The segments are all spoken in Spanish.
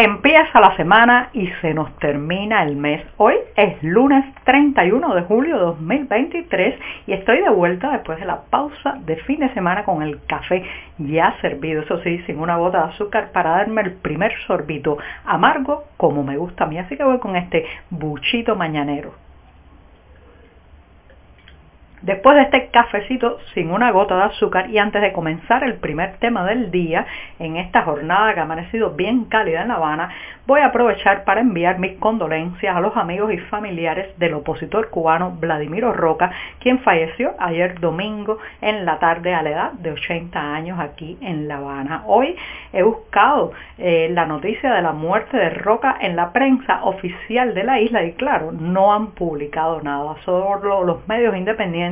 Empieza la semana y se nos termina el mes. Hoy es lunes 31 de julio de 2023 y estoy de vuelta después de la pausa de fin de semana con el café ya servido, eso sí, sin una gota de azúcar para darme el primer sorbito amargo como me gusta a mí. Así que voy con este buchito mañanero. Después de este cafecito sin una gota de azúcar y antes de comenzar el primer tema del día, en esta jornada que ha amanecido bien cálida en La Habana, voy a aprovechar para enviar mis condolencias a los amigos y familiares del opositor cubano Vladimiro Roca, quien falleció ayer domingo en la tarde a la edad de 80 años aquí en La Habana. Hoy he buscado eh, la noticia de la muerte de Roca en la prensa oficial de la isla y claro, no han publicado nada, solo los medios independientes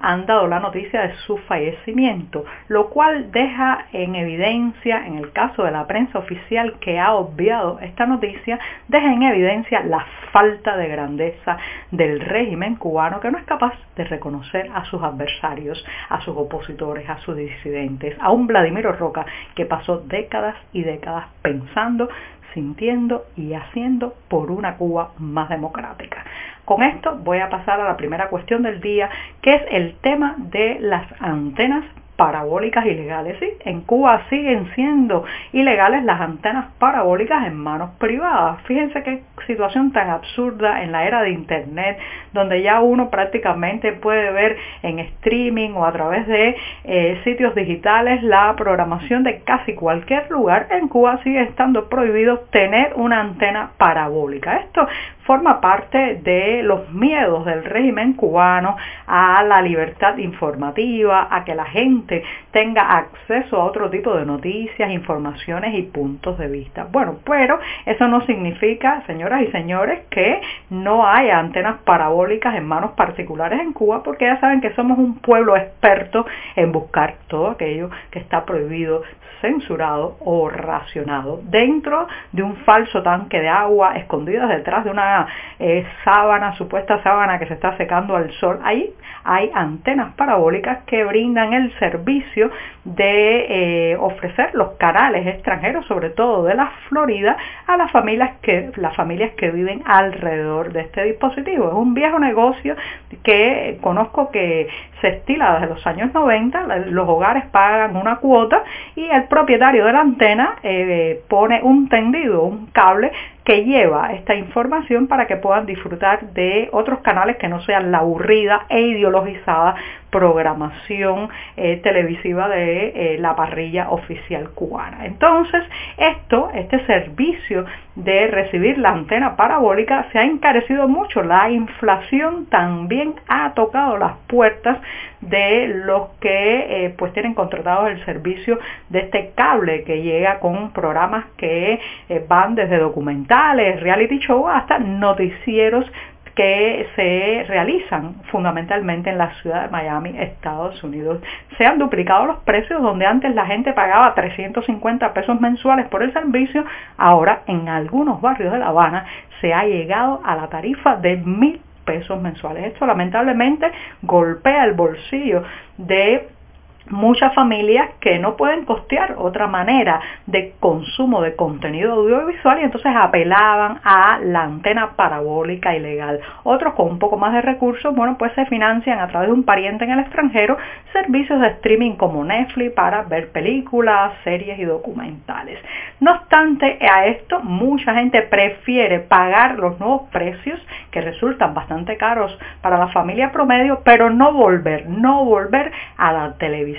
han dado la noticia de su fallecimiento, lo cual deja en evidencia, en el caso de la prensa oficial que ha obviado esta noticia, deja en evidencia la falta de grandeza del régimen cubano que no es capaz de reconocer a sus adversarios, a sus opositores, a sus disidentes, a un Vladimiro Roca que pasó décadas y décadas pensando sintiendo y haciendo por una Cuba más democrática. Con esto voy a pasar a la primera cuestión del día, que es el tema de las antenas parabólicas ilegales. ¿sí? En Cuba siguen siendo ilegales las antenas parabólicas en manos privadas. Fíjense qué situación tan absurda en la era de Internet, donde ya uno prácticamente puede ver en streaming o a través de eh, sitios digitales la programación de casi cualquier lugar. En Cuba sigue estando prohibido tener una antena parabólica. Esto forma parte de los miedos del régimen cubano a la libertad informativa, a que la gente tenga acceso a otro tipo de noticias, informaciones y puntos de vista. Bueno, pero eso no significa, señoras y señores, que no haya antenas parabólicas en manos particulares en Cuba, porque ya saben que somos un pueblo experto en buscar todo aquello que está prohibido, censurado o racionado dentro de un falso tanque de agua escondido detrás de una eh, sábana, supuesta sábana que se está secando al sol. Ahí hay antenas parabólicas que brindan el servicio de eh, ofrecer los canales extranjeros, sobre todo de la Florida, a las familias que, las familias que viven alrededor de este dispositivo. Es un viejo negocio que conozco que se estila desde los años 90, los hogares pagan una cuota y el propietario de la antena eh, pone un tendido, un cable que lleva esta información para que puedan disfrutar de otros canales que no sean la aburrida e ideologizada programación eh, televisiva de eh, la parrilla oficial cubana. Entonces, esto, este servicio de recibir la antena parabólica se ha encarecido mucho. La inflación también ha tocado las puertas de los que eh, pues tienen contratado el servicio de este cable que llega con programas que van desde documentales, reality show hasta noticieros que se realizan fundamentalmente en la ciudad de Miami, Estados Unidos. Se han duplicado los precios donde antes la gente pagaba 350 pesos mensuales por el servicio, ahora en algunos barrios de La Habana se ha llegado a la tarifa de mil pesos mensuales. Esto lamentablemente golpea el bolsillo de muchas familias que no pueden costear otra manera de consumo de contenido audiovisual y entonces apelaban a la antena parabólica ilegal. Otros con un poco más de recursos, bueno, pues se financian a través de un pariente en el extranjero servicios de streaming como Netflix para ver películas, series y documentales. No obstante a esto, mucha gente prefiere pagar los nuevos precios que resultan bastante caros para la familia promedio, pero no volver, no volver a la televisión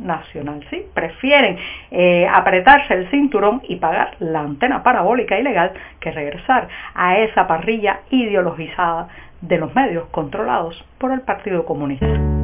nacional. ¿sí? Prefieren eh, apretarse el cinturón y pagar la antena parabólica ilegal que regresar a esa parrilla ideologizada de los medios controlados por el Partido Comunista.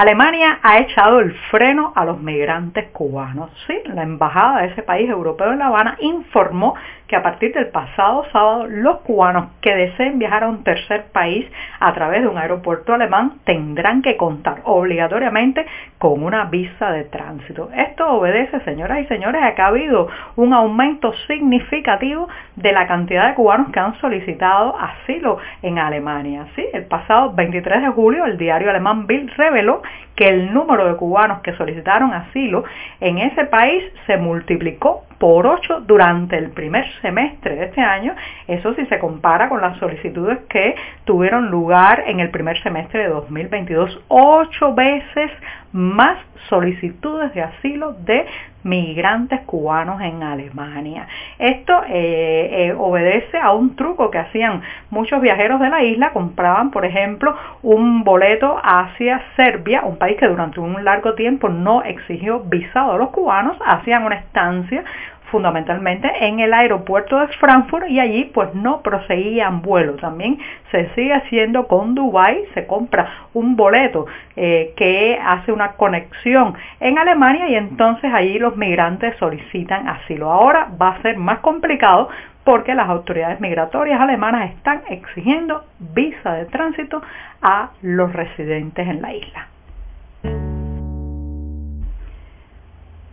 Alemania ha echado el freno a los migrantes cubanos. Sí, la embajada de ese país europeo en La Habana informó que a partir del pasado sábado los cubanos que deseen viajar a un tercer país a través de un aeropuerto alemán tendrán que contar obligatoriamente con una visa de tránsito. Esto obedece, señoras y señores, a que ha habido un aumento significativo de la cantidad de cubanos que han solicitado asilo en Alemania. Sí, el pasado 23 de julio el diario alemán Bild reveló que el número de cubanos que solicitaron asilo en ese país se multiplicó por 8 durante el primer semestre de este año, eso si se compara con las solicitudes que tuvieron lugar en el primer semestre de 2022, 8 veces más solicitudes de asilo de migrantes cubanos en Alemania. Esto eh, eh, obedece a un truco que hacían muchos viajeros de la isla, compraban por ejemplo un boleto hacia Serbia, un país que durante un largo tiempo no exigió visado a los cubanos, hacían una estancia fundamentalmente en el aeropuerto de Frankfurt y allí pues no proseguían vuelo. También se sigue haciendo con Dubai, se compra un boleto eh, que hace una conexión en Alemania y entonces allí los migrantes solicitan asilo. Ahora va a ser más complicado porque las autoridades migratorias alemanas están exigiendo visa de tránsito a los residentes en la isla.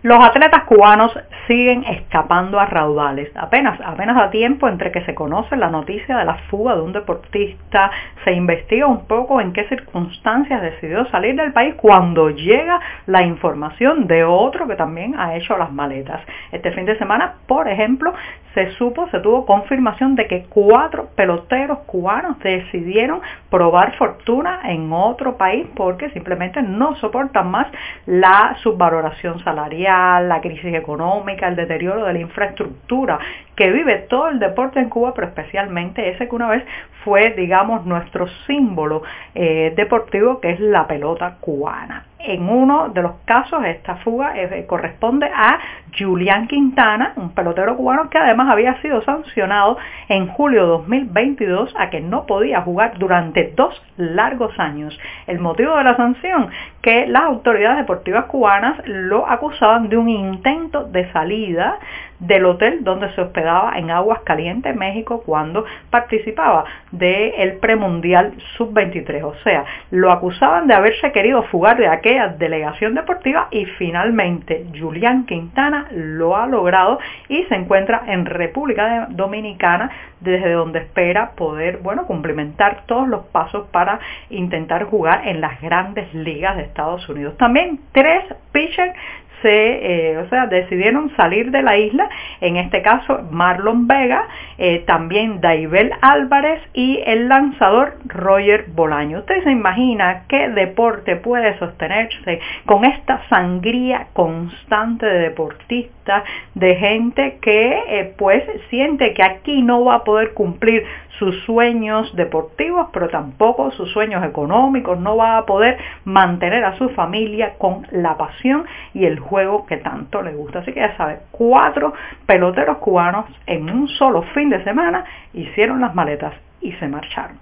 Los atletas cubanos siguen escapando a raudales. Apenas, apenas a tiempo entre que se conoce la noticia de la fuga de un deportista, se investiga un poco en qué circunstancias decidió salir del país cuando llega la información de otro que también ha hecho las maletas. Este fin de semana, por ejemplo, se supo, se tuvo confirmación de que cuatro peloteros cubanos decidieron probar fortuna en otro país porque simplemente no soportan más la subvaloración salarial, la crisis económica, el deterioro de la infraestructura que vive todo el deporte en Cuba, pero especialmente ese que una vez fue, digamos, nuestro símbolo eh, deportivo, que es la pelota cubana. En uno de los casos, esta fuga eh, corresponde a Julián Quintana, un pelotero cubano que además había sido sancionado en julio de 2022 a que no podía jugar durante dos largos años. El motivo de la sanción, que las autoridades deportivas cubanas lo acusaban de un intento de salida del hotel donde se hospedaba en Aguas Calientes, México, cuando participaba del premundial sub-23. O sea, lo acusaban de haberse querido fugar de aquella delegación deportiva y finalmente Julián Quintana lo ha logrado y se encuentra en República Dominicana desde donde espera poder, bueno, cumplimentar todos los pasos para intentar jugar en las grandes ligas de Estados Unidos. También tres pitchers se, eh, o sea, decidieron salir de la isla, en este caso Marlon Vega, eh, también Daibel Álvarez y el lanzador Roger Bolaño. Usted se imagina qué deporte puede sostenerse con esta sangría constante de deportistas, de gente que eh, pues siente que aquí no va a poder cumplir sus sueños deportivos, pero tampoco sus sueños económicos, no va a poder mantener a su familia con la pasión y el juego que tanto le gusta. Así que ya sabe, cuatro peloteros cubanos en un solo fin de semana hicieron las maletas y se marcharon.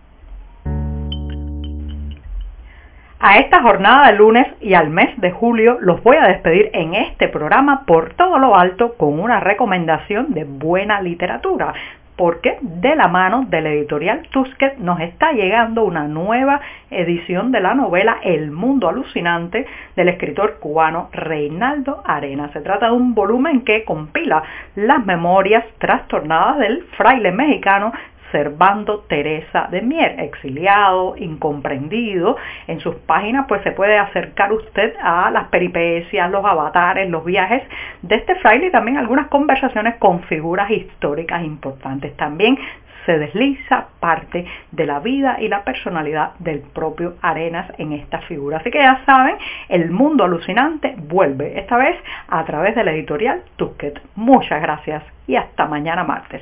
A esta jornada de lunes y al mes de julio los voy a despedir en este programa por todo lo alto con una recomendación de buena literatura porque de la mano de la editorial Tusquets nos está llegando una nueva edición de la novela El mundo alucinante del escritor cubano Reinaldo Arena. Se trata de un volumen que compila las memorias trastornadas del fraile mexicano Servando Teresa de Mier, exiliado, incomprendido. En sus páginas pues se puede acercar usted a las peripecias, los avatares, los viajes de este fraile y también algunas conversaciones con figuras históricas importantes. También se desliza parte de la vida y la personalidad del propio Arenas en esta figura. Así que ya saben, el mundo alucinante vuelve, esta vez a través de la editorial Tusquet. Muchas gracias y hasta mañana martes.